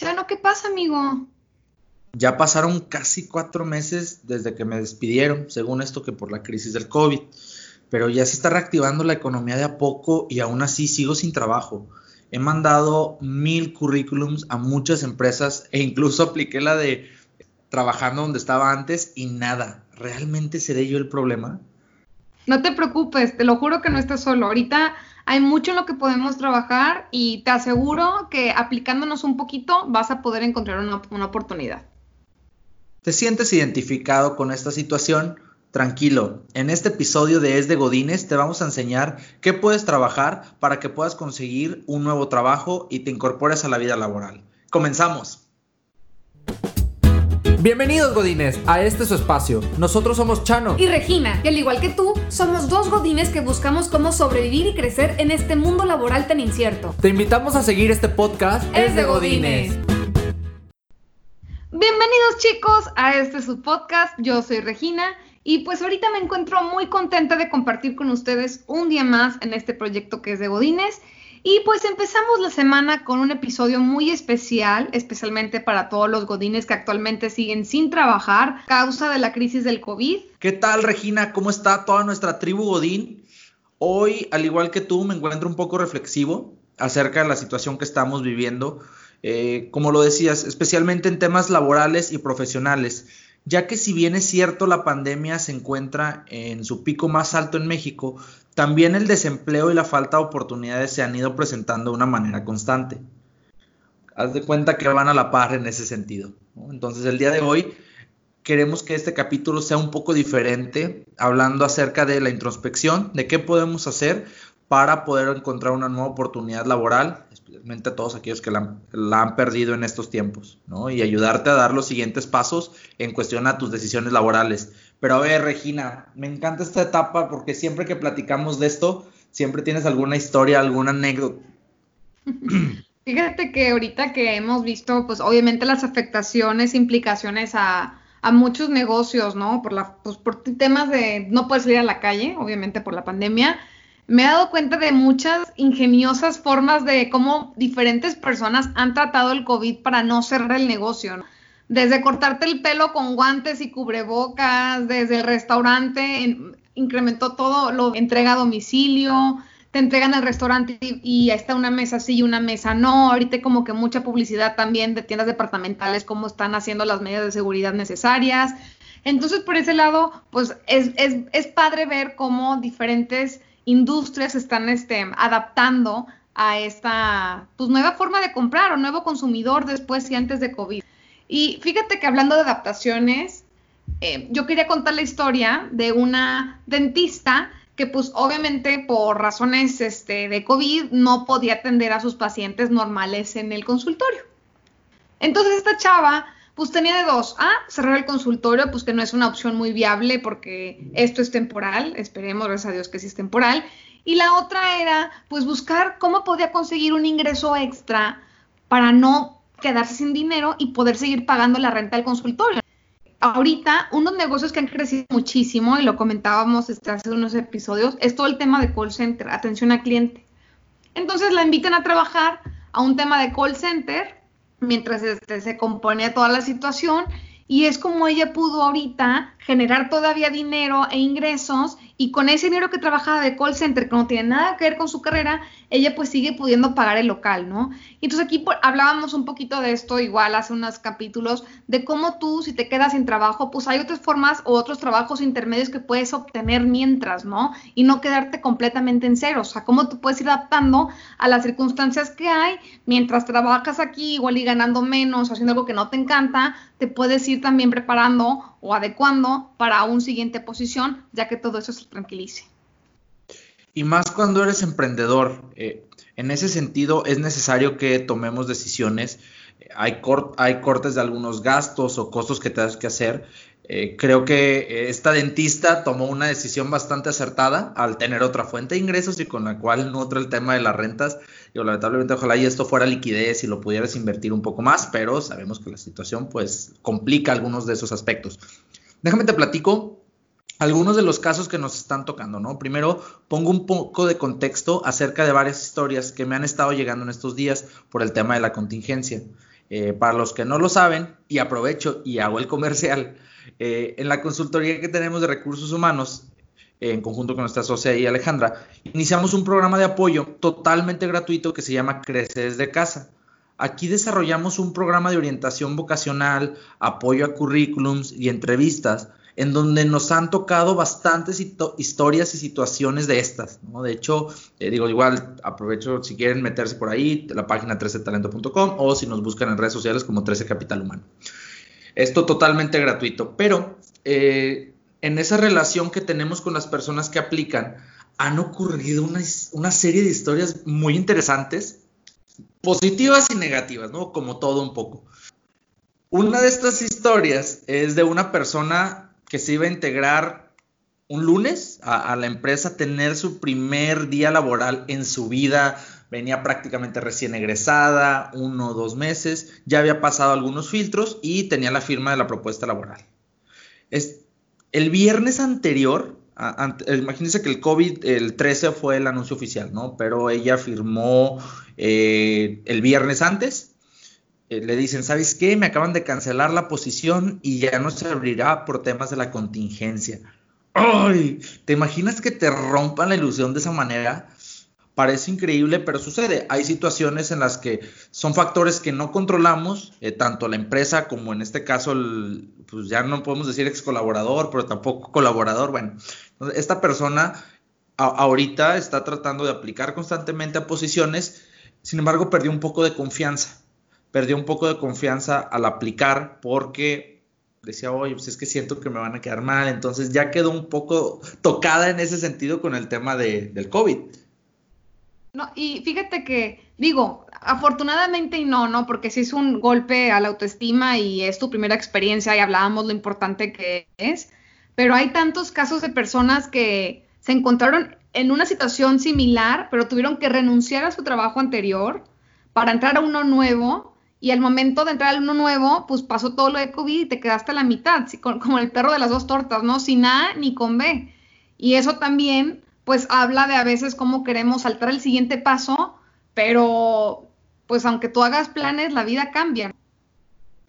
Chano, ¿qué pasa, amigo? Ya pasaron casi cuatro meses desde que me despidieron, según esto que por la crisis del COVID, pero ya se está reactivando la economía de a poco y aún así sigo sin trabajo. He mandado mil currículums a muchas empresas e incluso apliqué la de trabajando donde estaba antes y nada. ¿Realmente seré yo el problema? No te preocupes, te lo juro que no estás solo. Ahorita hay mucho en lo que podemos trabajar y te aseguro que aplicándonos un poquito vas a poder encontrar una, oportunidad. ¿Te sientes identificado con esta situación? Tranquilo, en este episodio de Es de Godines te vamos a enseñar qué puedes trabajar para que puedas conseguir un nuevo trabajo y te incorpores a la vida laboral. Comenzamos. Bienvenidos Godines a este su espacio. Nosotros somos Chano y Regina, y al igual que tú, somos dos Godines que buscamos cómo sobrevivir y crecer en este mundo laboral tan incierto. Te invitamos a seguir este podcast Es de Godines. Bienvenidos chicos a este su podcast. Yo soy Regina y pues ahorita me encuentro muy contenta de compartir con ustedes un día más en este proyecto que es de Godines. Y pues empezamos la semana con un episodio muy especial, especialmente para todos los godines que actualmente siguen sin trabajar a causa de la crisis del COVID. ¿Qué tal Regina? ¿Cómo está toda nuestra tribu godín? Hoy, al igual que tú, me encuentro un poco reflexivo acerca de la situación que estamos viviendo, eh, como lo decías, especialmente en temas laborales y profesionales ya que si bien es cierto la pandemia se encuentra en su pico más alto en México, también el desempleo y la falta de oportunidades se han ido presentando de una manera constante. Haz de cuenta que van a la par en ese sentido. Entonces el día de hoy queremos que este capítulo sea un poco diferente, hablando acerca de la introspección, de qué podemos hacer para poder encontrar una nueva oportunidad laboral, a todos aquellos que la, han perdido en estos tiempos, ¿no? Y ayudarte a dar los siguientes pasos en cuestión a tus decisiones laborales. Pero a ver, Regina, me encanta esta etapa porque siempre que platicamos de esto, siempre tienes alguna historia, alguna anécdota. Fíjate que ahorita que hemos visto, pues obviamente las afectaciones, implicaciones a, a muchos negocios, ¿no? Por, la, pues, por temas de no puedes salir a la calle, obviamente por la pandemia me he dado cuenta de muchas ingeniosas formas de cómo diferentes personas han tratado el COVID para no cerrar el negocio. Desde cortarte el pelo con guantes y cubrebocas, desde el restaurante, incrementó todo, lo entrega a domicilio, te entregan al restaurante y, y está una mesa sí y una mesa no. Ahorita como que mucha publicidad también de tiendas departamentales, cómo están haciendo las medidas de seguridad necesarias. Entonces, por ese lado, pues es, es, es padre ver cómo diferentes industrias están este, adaptando a esta pues, nueva forma de comprar o nuevo consumidor después y antes de COVID. Y fíjate que hablando de adaptaciones, eh, yo quería contar la historia de una dentista que pues obviamente por razones este, de COVID no podía atender a sus pacientes normales en el consultorio. Entonces esta chava pues tenía de dos. A, cerrar el consultorio, pues que no es una opción muy viable porque esto es temporal, esperemos, gracias a Dios que sí es temporal. Y la otra era, pues buscar cómo podía conseguir un ingreso extra para no quedarse sin dinero y poder seguir pagando la renta del consultorio. Ahorita, unos negocios que han crecido muchísimo, y lo comentábamos este, hace unos episodios, es todo el tema de call center, atención al cliente. Entonces la invitan a trabajar a un tema de call center mientras este, se compone toda la situación y es como ella pudo ahorita generar todavía dinero e ingresos y con ese dinero que trabajaba de call center que no tiene nada que ver con su carrera, ella pues sigue pudiendo pagar el local, ¿no? Y entonces aquí hablábamos un poquito de esto igual hace unos capítulos, de cómo tú si te quedas sin trabajo, pues hay otras formas o otros trabajos intermedios que puedes obtener mientras, ¿no? Y no quedarte completamente en cero, o sea, cómo tú puedes ir adaptando a las circunstancias que hay mientras trabajas aquí igual y ganando menos, haciendo algo que no te encanta, te puedes ir también preparando o adecuando para un siguiente posición, ya que todo eso se tranquilice. Y más cuando eres emprendedor. Eh, en ese sentido, es necesario que tomemos decisiones. Hay, cortes de algunos gastos o costos que tengas que hacer. Eh, creo que esta dentista tomó una decisión bastante acertada al tener otra fuente de ingresos y con la cual nutre el tema de las rentas. Yo lamentablemente ojalá y esto fuera liquidez y lo pudieras invertir un poco más, pero sabemos que la situación pues complica algunos de esos aspectos. Déjame te platico algunos de los casos que nos están tocando, ¿no? Primero, pongo un poco de contexto acerca de varias historias que me han estado llegando en estos días por el tema de la contingencia. Eh, para los que no lo saben, y aprovecho y hago el comercial, eh, en la consultoría que tenemos de recursos humanos, en conjunto con nuestra socia y Alejandra, iniciamos un programa de apoyo totalmente gratuito que se llama Crece desde casa. Aquí desarrollamos un programa de orientación vocacional, apoyo a currículums y entrevistas, en donde nos han tocado bastantes historias y situaciones de estas. ¿no? De hecho, eh, digo, igual aprovecho si quieren meterse por ahí, la página 13talento.com o si nos buscan en redes sociales como 13 Capital Humano. Esto totalmente gratuito, pero eh, en esa relación que tenemos con las personas que aplican, han ocurrido una, una serie de historias muy interesantes positivas y negativas, ¿no? Como todo un poco. Una de estas historias es de una persona que se iba a integrar un lunes a, la empresa, tener su primer día laboral en su vida. Venía prácticamente recién egresada, uno o dos meses, ya había pasado algunos filtros y tenía la firma de la propuesta laboral. Es, el viernes anterior, imagínense que el COVID, el 13 fue el anuncio oficial, ¿no? Pero ella firmó eh, el viernes antes. Eh, le dicen, ¿sabes qué? Me acaban de cancelar la posición y ya no se abrirá por temas de la contingencia. ¡Ay! ¿Te imaginas que te rompan la ilusión de esa manera? Parece increíble, pero sucede. Hay situaciones en las que son factores que no controlamos, eh, tanto la empresa como en este caso, pues ya no podemos decir ex colaborador, pero tampoco colaborador. Bueno, esta persona ahorita está tratando de aplicar constantemente a posiciones, sin embargo perdió un poco de confianza. Perdió un poco de confianza al aplicar porque decía, oye, pues es que siento que me van a quedar mal. Entonces ya quedó un poco tocada en ese sentido con el tema del COVID. No, y fíjate que, digo, afortunadamente y no, ¿no? Porque si es un golpe a la autoestima y es tu primera experiencia y hablábamos lo importante que es, pero hay tantos casos de personas que se encontraron en una situación similar, pero tuvieron que renunciar a su trabajo anterior para entrar a uno nuevo y al momento de entrar a uno nuevo, pues pasó todo lo de COVID y te quedaste a la mitad, como el perro de las dos tortas, ¿no? Sin A ni con B. Y eso también pues habla de a veces cómo queremos saltar el siguiente paso, pero pues aunque tú hagas planes, la vida cambia.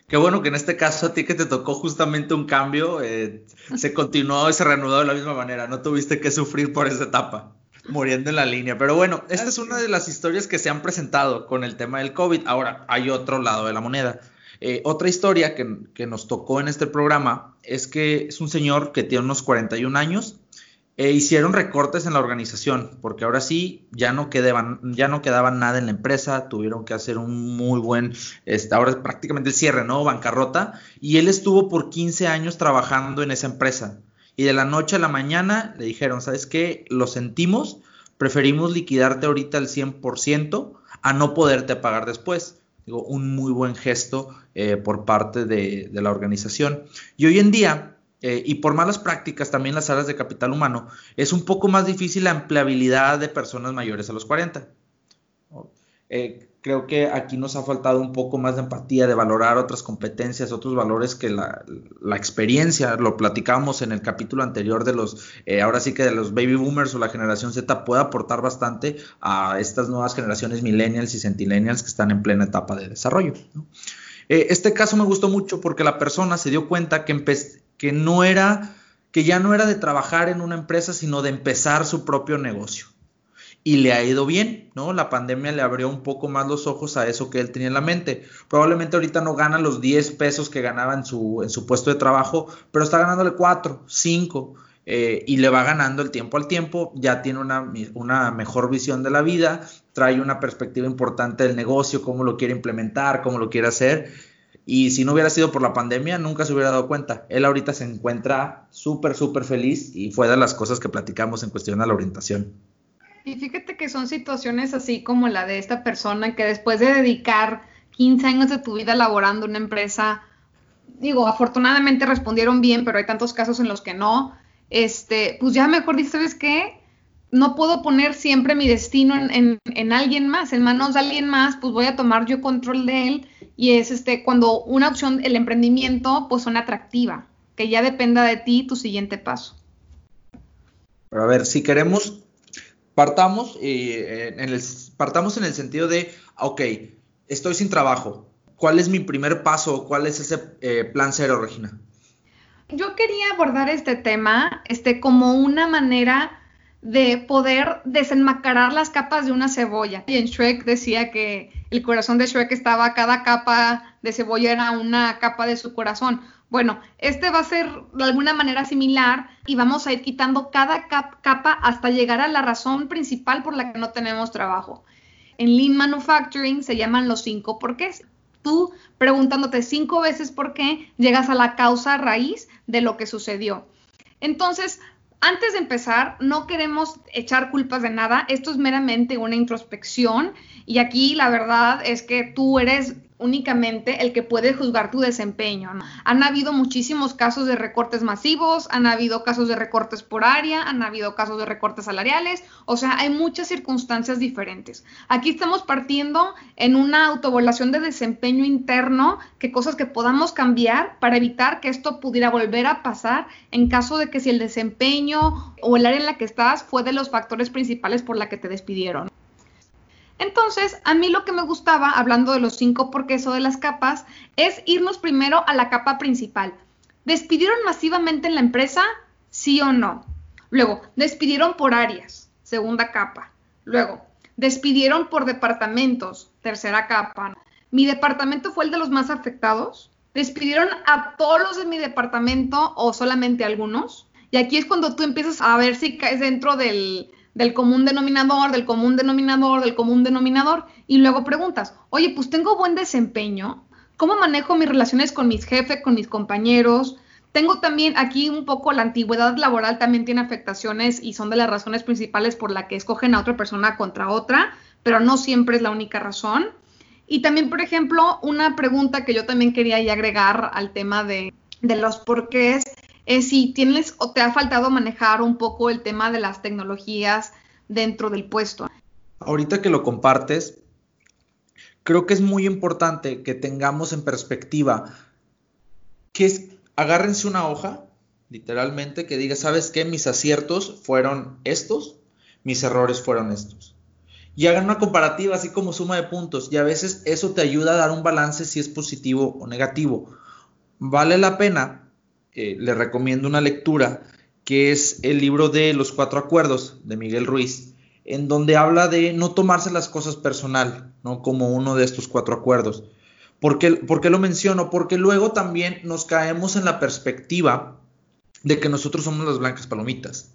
Qué bueno que en este caso a ti que te tocó justamente un cambio, eh, se continuó y se reanudó de la misma manera, no tuviste que sufrir por esa etapa, muriendo en la línea. Pero bueno, esta es una de las historias que se han presentado con el tema del COVID. Ahora, hay otro lado de la moneda. Eh, otra historia que, que, nos tocó en este programa es que es un señor que tiene unos 41 años, e hicieron recortes en la organización, porque ahora sí ya no quedaban, ya no quedaba nada en la empresa, tuvieron que hacer un muy buen, este, ahora es prácticamente el cierre, ¿no? Bancarrota, y él estuvo por 15 años trabajando en esa empresa. Y de la noche a la mañana le dijeron, ¿sabes qué? Lo sentimos, preferimos liquidarte ahorita al 100% a no poderte pagar después. Digo, un muy buen gesto eh, por parte de, la organización. Y hoy en día, eh, y por malas prácticas también las áreas de capital humano, es un poco más difícil la empleabilidad de personas mayores a los 40. Eh, creo que aquí nos ha faltado un poco más de empatía, de valorar otras competencias, otros valores que la, experiencia, lo platicábamos en el capítulo anterior de los, eh, ahora sí que de los baby boomers o la generación Z puede aportar bastante a estas nuevas generaciones millennials y centennials que están en plena etapa de desarrollo. este caso me gustó mucho porque la persona se dio cuenta que, que no era, que ya no era de trabajar en una empresa, sino de empezar su propio negocio. Y le ha ido bien, ¿no? La pandemia le abrió un poco más los ojos a eso que él tenía en la mente. Probablemente ahorita no gana los 10 pesos que ganaba en su, en su puesto de trabajo, pero está ganándole 4, 5. Eh, y le va ganando el tiempo al tiempo, ya tiene una, una, mejor visión de la vida, trae una perspectiva importante del negocio, cómo lo quiere implementar, cómo lo quiere hacer, y si no hubiera sido por la pandemia, nunca se hubiera dado cuenta. Él ahorita se encuentra súper, súper feliz y fue de las cosas que platicamos en cuestión de la orientación. Y fíjate que son situaciones así como la de esta persona que después de dedicar 15 años de tu vida laborando en una empresa, digo, afortunadamente respondieron bien, pero hay tantos casos en los que no, este, pues ya mejor dices, ¿sabes qué? no puedo poner siempre mi destino en, alguien más, en manos de alguien más, pues voy a tomar yo control de él y es este cuando una opción, el emprendimiento, pues suena atractiva, que ya dependa de ti tu siguiente paso. Pero a ver, si queremos, partamos, eh, en el, partamos en el sentido de, ok, estoy sin trabajo, ¿cuál es mi primer paso? ¿Cuál es ese eh, plan cero, Regina? Yo quería abordar este tema este, como una manera de poder desenmascarar las capas de una cebolla. Y en Shrek decía que el corazón de Shrek estaba, cada capa de cebolla era una capa de su corazón. Bueno, este va a ser de alguna manera similar y vamos a ir quitando cada capa hasta llegar a la razón principal por la que no tenemos trabajo. En Lean Manufacturing se llaman los cinco porqués. Tú preguntándote cinco veces por qué, llegas a la causa raíz de lo que sucedió. Entonces, antes de empezar, no queremos echar culpas de nada, esto es meramente una introspección y aquí la verdad es que tú eres únicamente el que puede juzgar tu desempeño. Han habido muchísimos casos de recortes masivos, han habido casos de recortes por área, han habido casos de recortes salariales, o sea, hay muchas circunstancias diferentes. Aquí estamos partiendo en una autoevaluación de desempeño interno, que cosas que podamos cambiar para evitar que esto pudiera volver a pasar en caso de que si el desempeño o el área en la que estás fue de los factores principales por la que te despidieron. Entonces, a mí lo que me gustaba, hablando de los cinco porqués o de las capas, es irnos primero a la capa principal. ¿Despidieron masivamente en la empresa? Sí o no. Luego, despidieron por áreas, segunda capa. Luego, despidieron por departamentos, tercera capa. ¿Mi departamento fue el de los más afectados? ¿Despidieron a todos los de mi departamento o solamente a algunos? Y aquí es cuando tú empiezas a ver si caes dentro del, del común denominador, del común denominador, del común denominador, y luego preguntas, oye, pues tengo buen desempeño, ¿cómo manejo mis relaciones con mis jefes, con mis compañeros? Tengo también aquí un poco la antigüedad laboral también tiene afectaciones y son de las razones principales por la que escogen a otra persona contra otra, pero no siempre es la única razón. Y también, por ejemplo, una pregunta que yo también quería agregar al tema de, de los porqués es si tienes o te ha faltado manejar un poco el tema de las tecnologías dentro del puesto. Ahorita que lo compartes, creo que es muy importante que tengamos en perspectiva que es, agárrense una hoja, literalmente, que diga, ¿sabes qué? Mis aciertos fueron estos, mis errores fueron estos. Y hagan una comparativa así como suma de puntos. Y a veces eso te ayuda a dar un balance si es positivo o negativo. Vale la pena eh, le recomiendo una lectura que es el libro de los cuatro acuerdos de Miguel Ruiz, en donde habla de no tomarse las cosas personal, ¿no? Como uno de estos cuatro acuerdos. ¿Por qué, lo menciono? Porque luego también nos caemos en la perspectiva de que nosotros somos las blancas palomitas,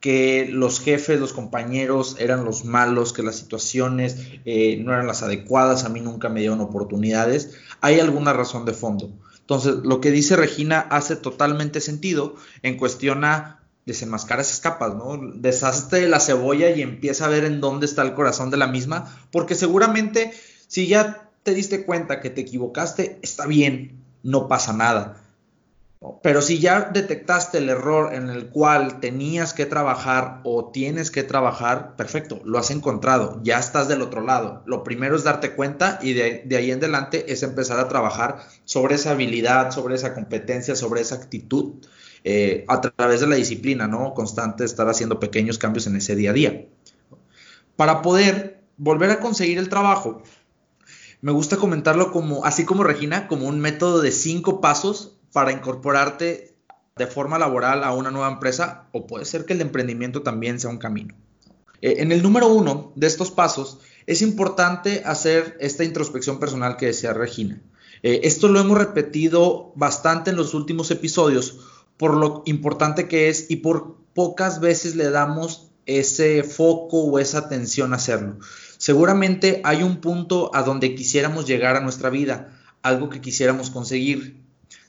que los jefes, los compañeros eran los malos, que las situaciones eh, no eran las adecuadas, a mí nunca me dieron oportunidades. Hay alguna razón de fondo. Entonces, lo que dice Regina hace totalmente sentido en cuestión a desenmascarar esas capas, ¿no? Deshazte la cebolla y empieza a ver en dónde está el corazón de la misma, porque seguramente si ya te diste cuenta que te equivocaste, está bien, no pasa nada. Pero si ya detectaste el error en el cual tenías que trabajar o tienes que trabajar, perfecto, lo has encontrado, ya estás del otro lado. Lo primero es darte cuenta y de, ahí en adelante es empezar a trabajar sobre esa habilidad, sobre esa competencia, sobre esa actitud, eh, a través de la disciplina, ¿no? Constante, estar haciendo pequeños cambios en ese día a día. Para poder volver a conseguir el trabajo, me gusta comentarlo como, así como Regina, como un método de cinco pasos para incorporarte de forma laboral a una nueva empresa o puede ser que el emprendimiento también sea un camino. Eh, en el número uno de estos pasos es importante hacer esta introspección personal que decía Regina. Eh, esto lo hemos repetido bastante en los últimos episodios por lo importante que es y por pocas veces le damos ese foco o esa atención a hacerlo. Seguramente hay un punto a donde quisiéramos llegar a nuestra vida, algo que quisiéramos conseguir,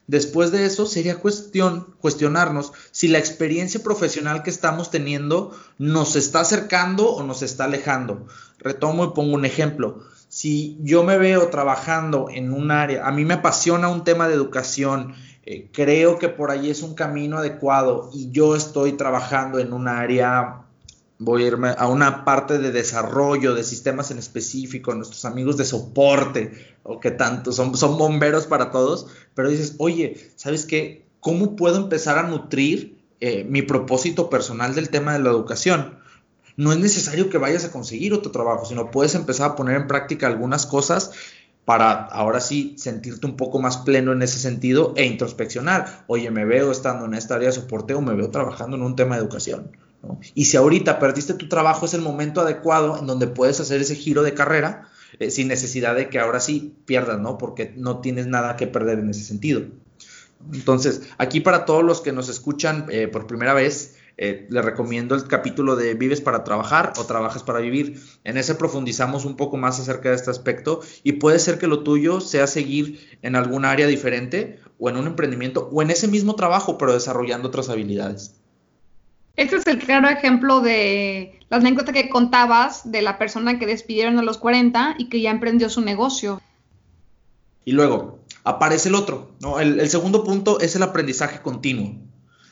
Después de eso sería cuestión cuestionarnos si la experiencia profesional que estamos teniendo nos está acercando o nos está alejando. Retomo y pongo un ejemplo. Si yo me veo trabajando en un área, a mí me apasiona un tema de educación, eh, creo que por ahí es un camino adecuado y yo estoy trabajando en un área voy a irme a una parte de desarrollo de sistemas en específico, nuestros amigos de soporte, o que tanto, son, son bomberos para todos, pero dices, oye, ¿sabes qué? ¿Cómo puedo empezar a nutrir eh, mi propósito personal del tema de la educación? No es necesario que vayas a conseguir otro trabajo, sino puedes empezar a poner en práctica algunas cosas para ahora sí sentirte un poco más pleno en ese sentido e introspeccionar. Oye, me veo estando en esta área de soporte o me veo trabajando en un tema de educación. Y si ahorita perdiste tu trabajo, es el momento adecuado en donde puedes hacer ese giro de carrera eh, sin necesidad de que ahora sí pierdas, ¿no? Porque no tienes nada que perder en ese sentido. Entonces, aquí para todos los que nos escuchan eh, por primera vez, eh, les recomiendo el capítulo de Vives para trabajar o Trabajas para vivir. En ese profundizamos un poco más acerca de este aspecto y puede ser que lo tuyo sea seguir en algún área diferente o en un emprendimiento o en ese mismo trabajo, pero desarrollando otras habilidades. Este es el claro ejemplo de la anécdota que contabas de la persona que despidieron a los 40 y que ya emprendió su negocio. Y luego aparece el otro, ¿no? el segundo punto es el aprendizaje continuo.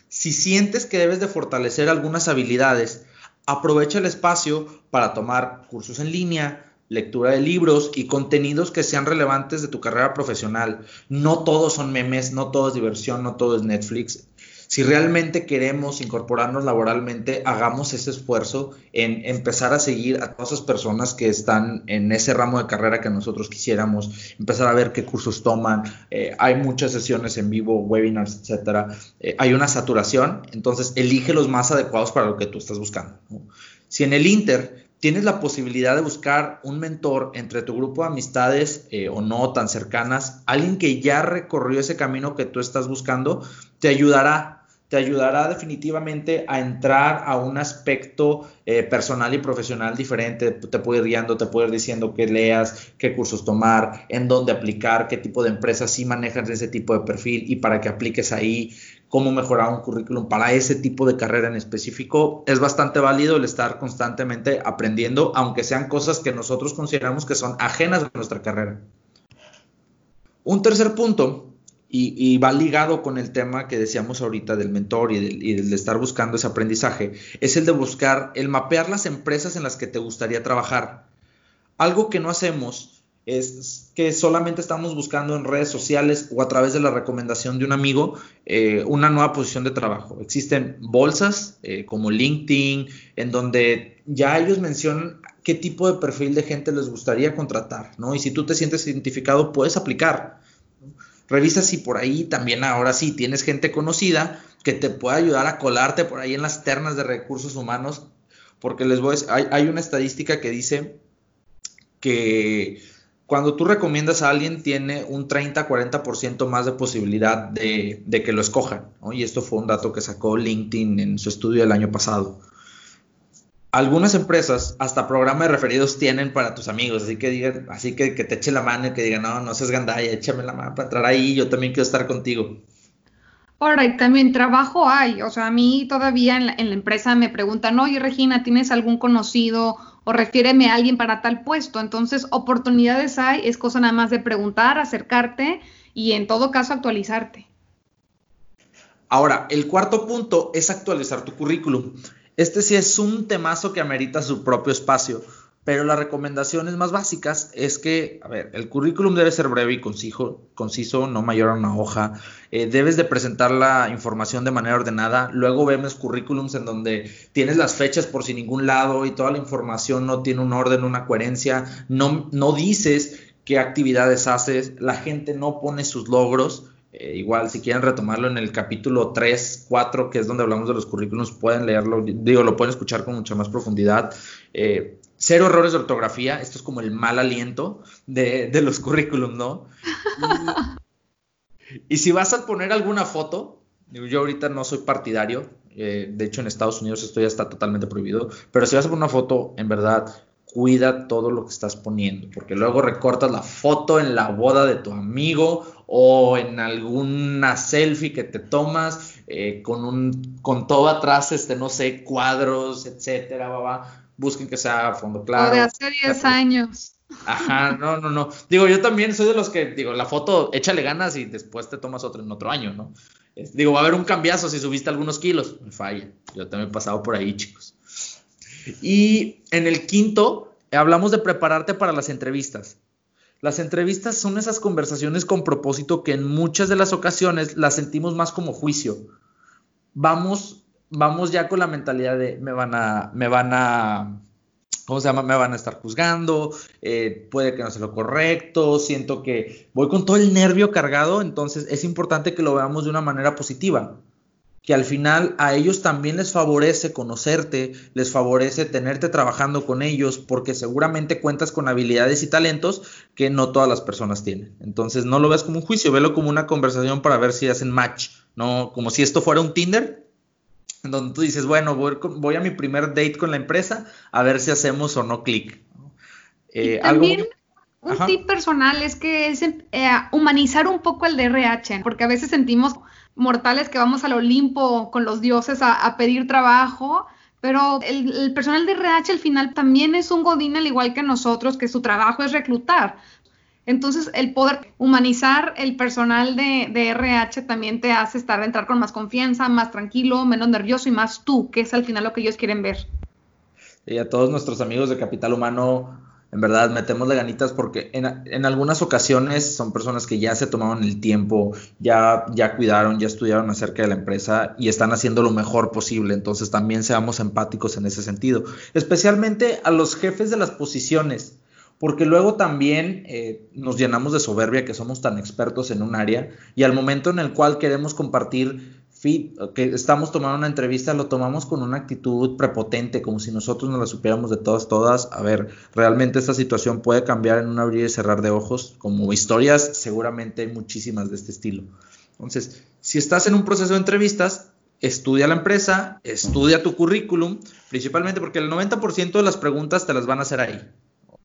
Si sientes que debes de fortalecer algunas habilidades, aprovecha el espacio para tomar cursos en línea, lectura de libros y contenidos que sean relevantes de tu carrera profesional. No todos son memes, no todo es diversión, no todo es Netflix si realmente queremos incorporarnos laboralmente, hagamos ese esfuerzo en empezar a seguir a todas esas personas que están en ese ramo de carrera que nosotros quisiéramos, empezar a ver qué cursos toman. Eh, hay muchas sesiones en vivo, webinars, etcétera. Eh, hay una saturación, entonces elige los más adecuados para lo que tú estás buscando. Si en el Inter tienes la posibilidad de buscar un mentor entre tu grupo de amistades eh, o no tan cercanas, alguien que ya recorrió ese camino que tú estás buscando, te ayudará te ayudará definitivamente a entrar a un aspecto eh, personal y profesional diferente. Te puede ir guiando, te puede ir diciendo qué leas, qué cursos tomar, en dónde aplicar, qué tipo de empresas sí manejan ese tipo de perfil y para que apliques ahí, cómo mejorar un currículum para ese tipo de carrera en específico. Es bastante válido el estar constantemente aprendiendo, aunque sean cosas que nosotros consideramos que son ajenas a nuestra carrera. Un tercer punto y, va ligado con el tema que decíamos ahorita del mentor y del, de estar buscando ese aprendizaje, es el de buscar, el mapear las empresas en las que te gustaría trabajar. Algo que no hacemos es que solamente estamos buscando en redes sociales o a través de la recomendación de un amigo eh, una nueva posición de trabajo. Existen bolsas eh, como LinkedIn, en donde ya ellos mencionan qué tipo de perfil de gente les gustaría contratar, ¿no? Y si tú te sientes identificado, puedes aplicar. Revisa si por ahí también ahora sí tienes gente conocida que te pueda ayudar a colarte por ahí en las ternas de recursos humanos, porque les voy a hay, hay una estadística que dice que cuando tú recomiendas a alguien tiene un 30-40% más de posibilidad de, de, que lo escojan. Y esto fue un dato que sacó LinkedIn en su estudio del año pasado algunas empresas hasta programa de referidos tienen para tus amigos, así que digan, así que, que te eche la mano y que digan, no, no seas gandaya, échame la mano para entrar ahí, yo también quiero estar contigo. Ahora, y también trabajo hay, o sea, a mí todavía en la, en la, empresa me preguntan, oye Regina, ¿tienes algún conocido o refiéreme a alguien para tal puesto? Entonces, oportunidades hay, es cosa nada más de preguntar, acercarte y en todo caso actualizarte. Ahora, el cuarto punto es actualizar tu currículum. Este sí es un temazo que amerita su propio espacio, pero las recomendaciones más básicas es que, a ver, el currículum debe ser breve y conciso, conciso no mayor a una hoja. Eh, debes de presentar la información de manera ordenada. Luego vemos currículums en donde tienes las fechas por sin ningún lado y toda la información no tiene un orden, una coherencia. No, no dices qué actividades haces. La gente no pone sus logros. Eh, igual, si quieren retomarlo en el capítulo 3, 4, que es donde hablamos de los currículums, pueden leerlo, digo, lo pueden escuchar con mucha más profundidad. Eh, cero errores de ortografía, esto es como el mal aliento de, los currículums, ¿no? Y, si vas a poner alguna foto, yo ahorita no soy partidario, eh, de hecho en Estados Unidos esto ya está totalmente prohibido, pero si vas a poner una foto, en verdad, cuida todo lo que estás poniendo, porque luego recortas la foto en la boda de tu amigo o en alguna selfie que te tomas eh, con un con todo atrás, este, no sé, cuadros, etcétera, va, busquen que sea fondo claro. O de hace 10 años. Ajá, no, no, no. Digo, yo también soy de los que, digo, la foto, échale ganas y después te tomas otro en otro año, ¿no? digo, va a haber un cambiazo si subiste algunos kilos. Me falla. Yo también he pasado por ahí, chicos. Y en el quinto, hablamos de prepararte para las entrevistas. Las entrevistas son esas conversaciones con propósito que en muchas de las ocasiones las sentimos más como juicio. Vamos, vamos ya con la mentalidad de me van a, me van a, ¿cómo se llama? Me van a estar juzgando, eh, puede que no sea lo correcto, siento que voy con todo el nervio cargado, entonces es importante que lo veamos de una manera positiva, que al final a ellos también les favorece conocerte, les favorece tenerte trabajando con ellos, porque seguramente cuentas con habilidades y talentos que no todas las personas tienen. Entonces no lo veas como un juicio, velo como una conversación para ver si hacen match, no como si esto fuera un Tinder, donde tú dices, bueno, voy, a mi primer date con la empresa a ver si hacemos o no clic. Eh, también un tip personal es que es eh, humanizar un poco el DRH, porque a veces sentimos mortales que vamos al Olimpo con los dioses a, pedir trabajo, pero el, personal de RH al final también es un godín al igual que nosotros, que su trabajo es reclutar. Entonces, el poder humanizar el personal de, RH también te hace estar, entrar con más confianza, más tranquilo, menos nervioso y más tú, que es al final lo que ellos quieren ver. Y a todos nuestros amigos de Capital Humano, en verdad, metemos ganitas porque en, algunas ocasiones son personas que ya se tomaron el tiempo, ya, ya cuidaron, ya estudiaron acerca de la empresa y están haciendo lo mejor posible. Entonces, también seamos empáticos en ese sentido. Especialmente a los jefes de las posiciones porque luego también eh, nos llenamos de soberbia que somos tan expertos en un área y al momento en el cual queremos compartir que estamos tomando una entrevista, lo tomamos con una actitud prepotente, como si nosotros no la supiéramos de todas, todas. A ver, realmente esta situación puede cambiar en un abrir y cerrar de ojos, como historias, seguramente hay muchísimas de este estilo. Entonces, si estás en un proceso de entrevistas, estudia la empresa, estudia tu currículum, principalmente porque el 90% de las preguntas te las van a hacer ahí.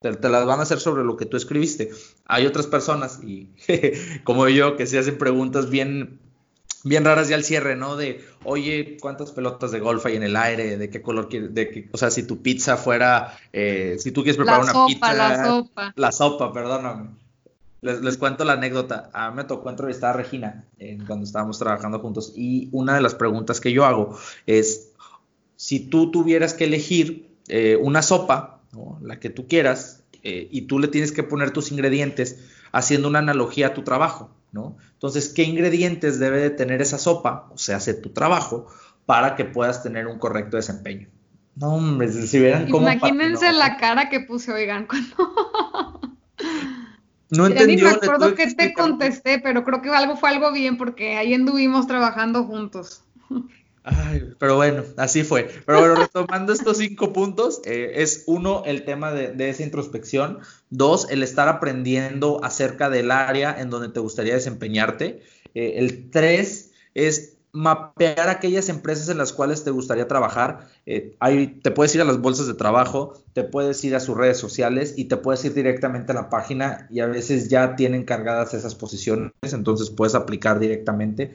Te, las van a hacer sobre lo que tú escribiste. Hay otras personas, y como yo, que se hacen preguntas bien, bien raras ya al cierre, ¿no? De, oye, ¿cuántas pelotas de golf hay en el aire? ¿De qué color quieres? De qué, o sea, si tu pizza fuera, eh, si tú quieres preparar una pizza. La sopa. La sopa, perdóname. Les, cuento la anécdota. A mí me tocó entrevistar a Regina cuando estábamos trabajando juntos y una de las preguntas que yo hago es, si tú tuvieras que elegir eh, una sopa, la que tú quieras, eh, y tú le tienes que poner tus ingredientes haciendo una analogía a tu trabajo, ¿no? Entonces, ¿qué ingredientes debe de tener esa sopa, o sea, hace tu trabajo, para que puedas tener un correcto desempeño? No, hombre, si vieran cómo... Imagínense la cara que puse, oigan, cuando... No entendí. me acuerdo que te contesté, pero creo que algo fue algo bien porque ahí anduvimos trabajando juntos. Ay, pero bueno, así fue. Pero bueno, retomando estos cinco puntos, eh, es uno, el tema de, esa introspección. Dos, el estar aprendiendo acerca del área en donde te gustaría desempeñarte. Eh, el tres es mapear aquellas empresas en las cuales te gustaría trabajar. Eh, te puedes ir a las bolsas de trabajo, te puedes ir a sus redes sociales y te puedes ir directamente a la página y a veces ya tienen cargadas esas posiciones, entonces puedes aplicar directamente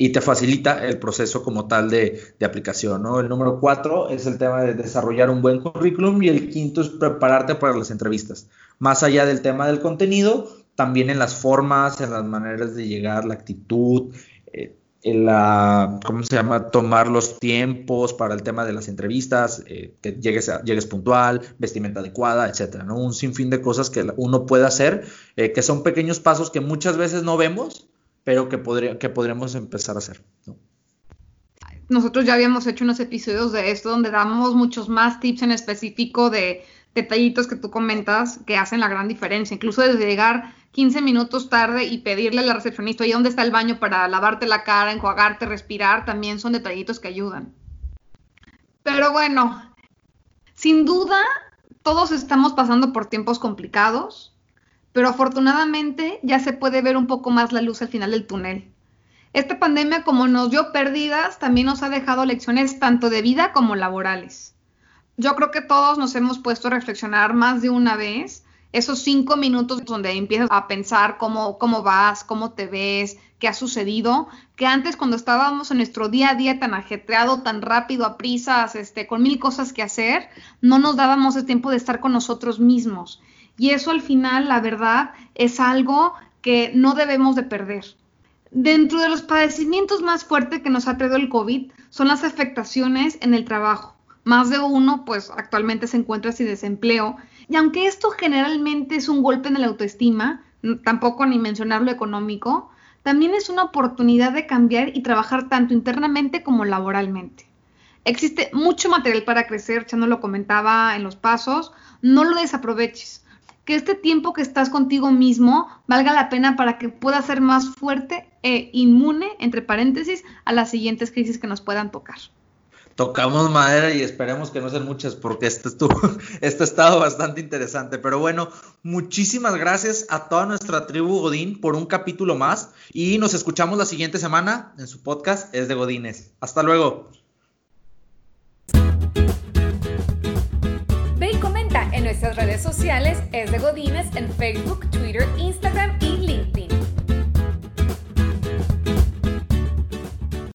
y te facilita el proceso como tal de, aplicación. ¿no? El número cuatro es el tema de desarrollar un buen currículum y el quinto es prepararte para las entrevistas. Más allá del tema del contenido, también en las formas, en las maneras de llegar, la actitud, eh, la, ¿cómo se llama? Tomar los tiempos para el tema de las entrevistas, eh, que llegues, llegues puntual, vestimenta adecuada, etcétera, ¿no? Un sinfín de cosas que uno puede hacer, eh, que son pequeños pasos que muchas veces no vemos, pero que, podría, que podríamos empezar a hacer. Nosotros ya habíamos hecho unos episodios de esto donde damos muchos más tips en específico de detallitos que tú comentas que hacen la gran diferencia, incluso desde llegar 15 minutos tarde y pedirle a la recepcionista, oye, ¿dónde está el baño para lavarte la cara, enjuagarte, respirar? También son detallitos que ayudan. Pero bueno, sin duda, todos estamos pasando por tiempos complicados pero afortunadamente ya se puede ver un poco más la luz al final del túnel. Esta pandemia, como nos dio pérdidas, también nos ha dejado lecciones tanto de vida como laborales. Yo creo que todos nos hemos puesto a reflexionar más de una vez esos cinco minutos donde empiezas a pensar cómo, cómo vas, cómo te ves, qué ha sucedido, que antes cuando estábamos en nuestro día a día tan ajetreado, tan rápido, a prisas, este, con mil cosas que hacer, no nos dábamos el tiempo de estar con nosotros mismos. Y eso al final, la verdad, es algo que no debemos de perder. Dentro de los padecimientos más fuertes que nos ha traído el COVID son las afectaciones en el trabajo. Más de uno, pues actualmente se encuentra sin desempleo. Y aunque esto generalmente es un golpe en la autoestima, tampoco ni mencionar lo económico, también es una oportunidad de cambiar y trabajar tanto internamente como laboralmente. Existe mucho material para crecer, ya no lo comentaba en los pasos, no lo desaproveches. Que este tiempo que estás contigo mismo valga la pena para que puedas ser más fuerte e inmune, entre paréntesis, a las siguientes crisis que nos puedan tocar tocamos madera y esperemos que no sean muchas porque este, estuvo, este estado bastante interesante. Pero bueno, muchísimas gracias a toda nuestra tribu Godín por un capítulo más y nos escuchamos la siguiente semana en su podcast Es de Godines. Hasta luego. Nuestras redes sociales Es de Godines en Facebook, Twitter, Instagram y